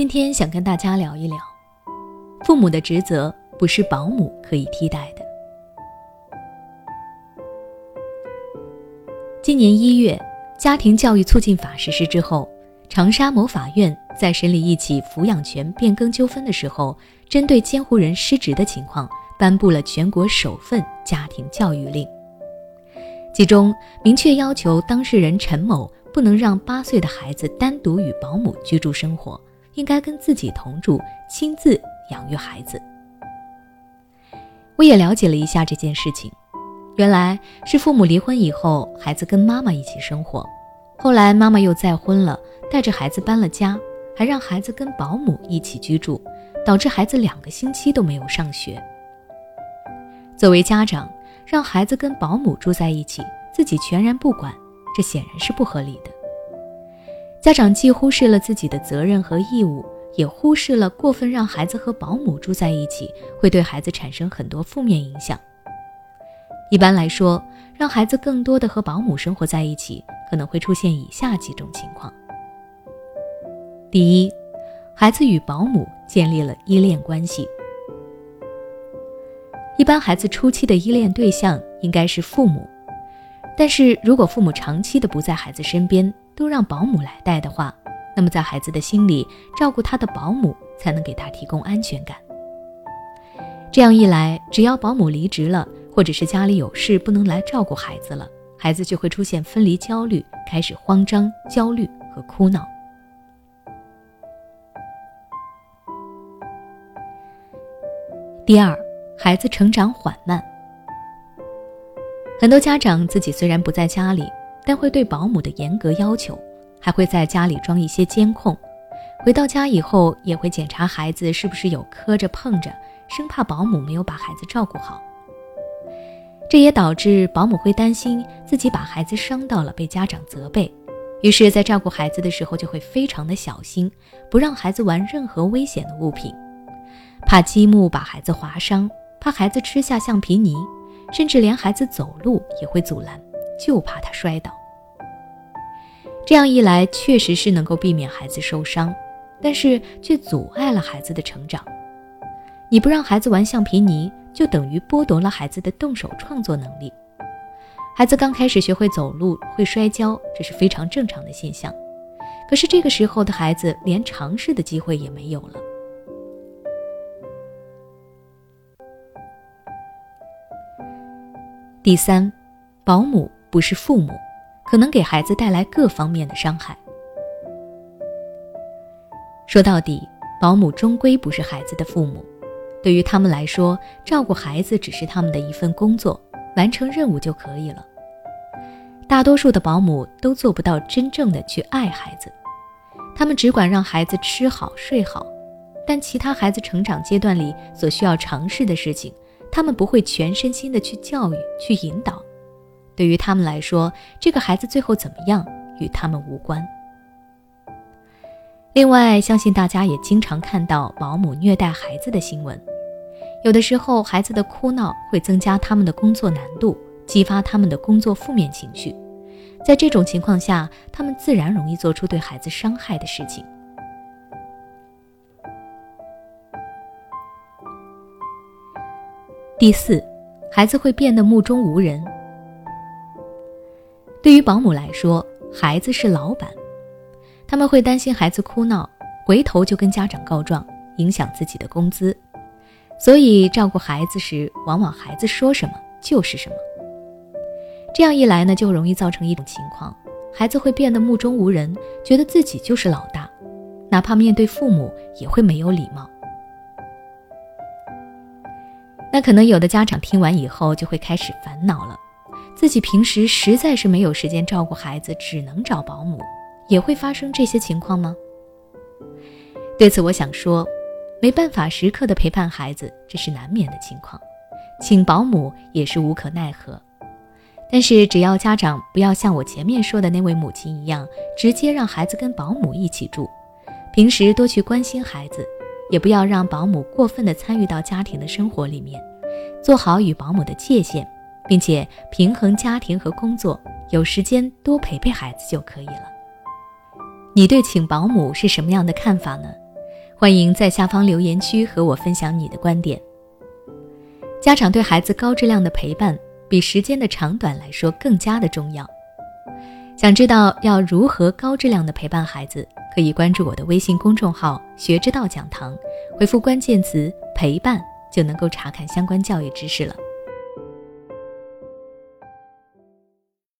今天想跟大家聊一聊，父母的职责不是保姆可以替代的。今年一月，家庭教育促进法实施之后，长沙某法院在审理一起抚养权变更纠纷的时候，针对监护人失职的情况，颁布了全国首份家庭教育令。其中明确要求当事人陈某不能让八岁的孩子单独与保姆居住生活。应该跟自己同住，亲自养育孩子。我也了解了一下这件事情，原来是父母离婚以后，孩子跟妈妈一起生活，后来妈妈又再婚了，带着孩子搬了家，还让孩子跟保姆一起居住，导致孩子两个星期都没有上学。作为家长，让孩子跟保姆住在一起，自己全然不管，这显然是不合理的。家长既忽视了自己的责任和义务，也忽视了过分让孩子和保姆住在一起会对孩子产生很多负面影响。一般来说，让孩子更多的和保姆生活在一起，可能会出现以下几种情况：第一，孩子与保姆建立了依恋关系。一般孩子初期的依恋对象应该是父母，但是如果父母长期的不在孩子身边，都让保姆来带的话，那么在孩子的心里，照顾他的保姆才能给他提供安全感。这样一来，只要保姆离职了，或者是家里有事不能来照顾孩子了，孩子就会出现分离焦虑，开始慌张、焦虑和哭闹。第二，孩子成长缓慢。很多家长自己虽然不在家里。但会对保姆的严格要求，还会在家里装一些监控。回到家以后，也会检查孩子是不是有磕着碰着，生怕保姆没有把孩子照顾好。这也导致保姆会担心自己把孩子伤到了，被家长责备。于是，在照顾孩子的时候，就会非常的小心，不让孩子玩任何危险的物品，怕积木把孩子划伤，怕孩子吃下橡皮泥，甚至连孩子走路也会阻拦。就怕他摔倒。这样一来，确实是能够避免孩子受伤，但是却阻碍了孩子的成长。你不让孩子玩橡皮泥，就等于剥夺了孩子的动手创作能力。孩子刚开始学会走路会摔跤，这是非常正常的现象。可是这个时候的孩子连尝试的机会也没有了。第三，保姆。不是父母，可能给孩子带来各方面的伤害。说到底，保姆终归不是孩子的父母，对于他们来说，照顾孩子只是他们的一份工作，完成任务就可以了。大多数的保姆都做不到真正的去爱孩子，他们只管让孩子吃好睡好，但其他孩子成长阶段里所需要尝试的事情，他们不会全身心的去教育、去引导。对于他们来说，这个孩子最后怎么样与他们无关。另外，相信大家也经常看到保姆虐待孩子的新闻。有的时候，孩子的哭闹会增加他们的工作难度，激发他们的工作负面情绪。在这种情况下，他们自然容易做出对孩子伤害的事情。第四，孩子会变得目中无人。对于保姆来说，孩子是老板，他们会担心孩子哭闹，回头就跟家长告状，影响自己的工资。所以照顾孩子时，往往孩子说什么就是什么。这样一来呢，就容易造成一种情况：孩子会变得目中无人，觉得自己就是老大，哪怕面对父母也会没有礼貌。那可能有的家长听完以后就会开始烦恼了。自己平时实在是没有时间照顾孩子，只能找保姆，也会发生这些情况吗？对此，我想说，没办法时刻的陪伴孩子，这是难免的情况，请保姆也是无可奈何。但是，只要家长不要像我前面说的那位母亲一样，直接让孩子跟保姆一起住，平时多去关心孩子，也不要让保姆过分的参与到家庭的生活里面，做好与保姆的界限。并且平衡家庭和工作，有时间多陪陪孩子就可以了。你对请保姆是什么样的看法呢？欢迎在下方留言区和我分享你的观点。家长对孩子高质量的陪伴，比时间的长短来说更加的重要。想知道要如何高质量的陪伴孩子，可以关注我的微信公众号“学之道讲堂”，回复关键词“陪伴”就能够查看相关教育知识了。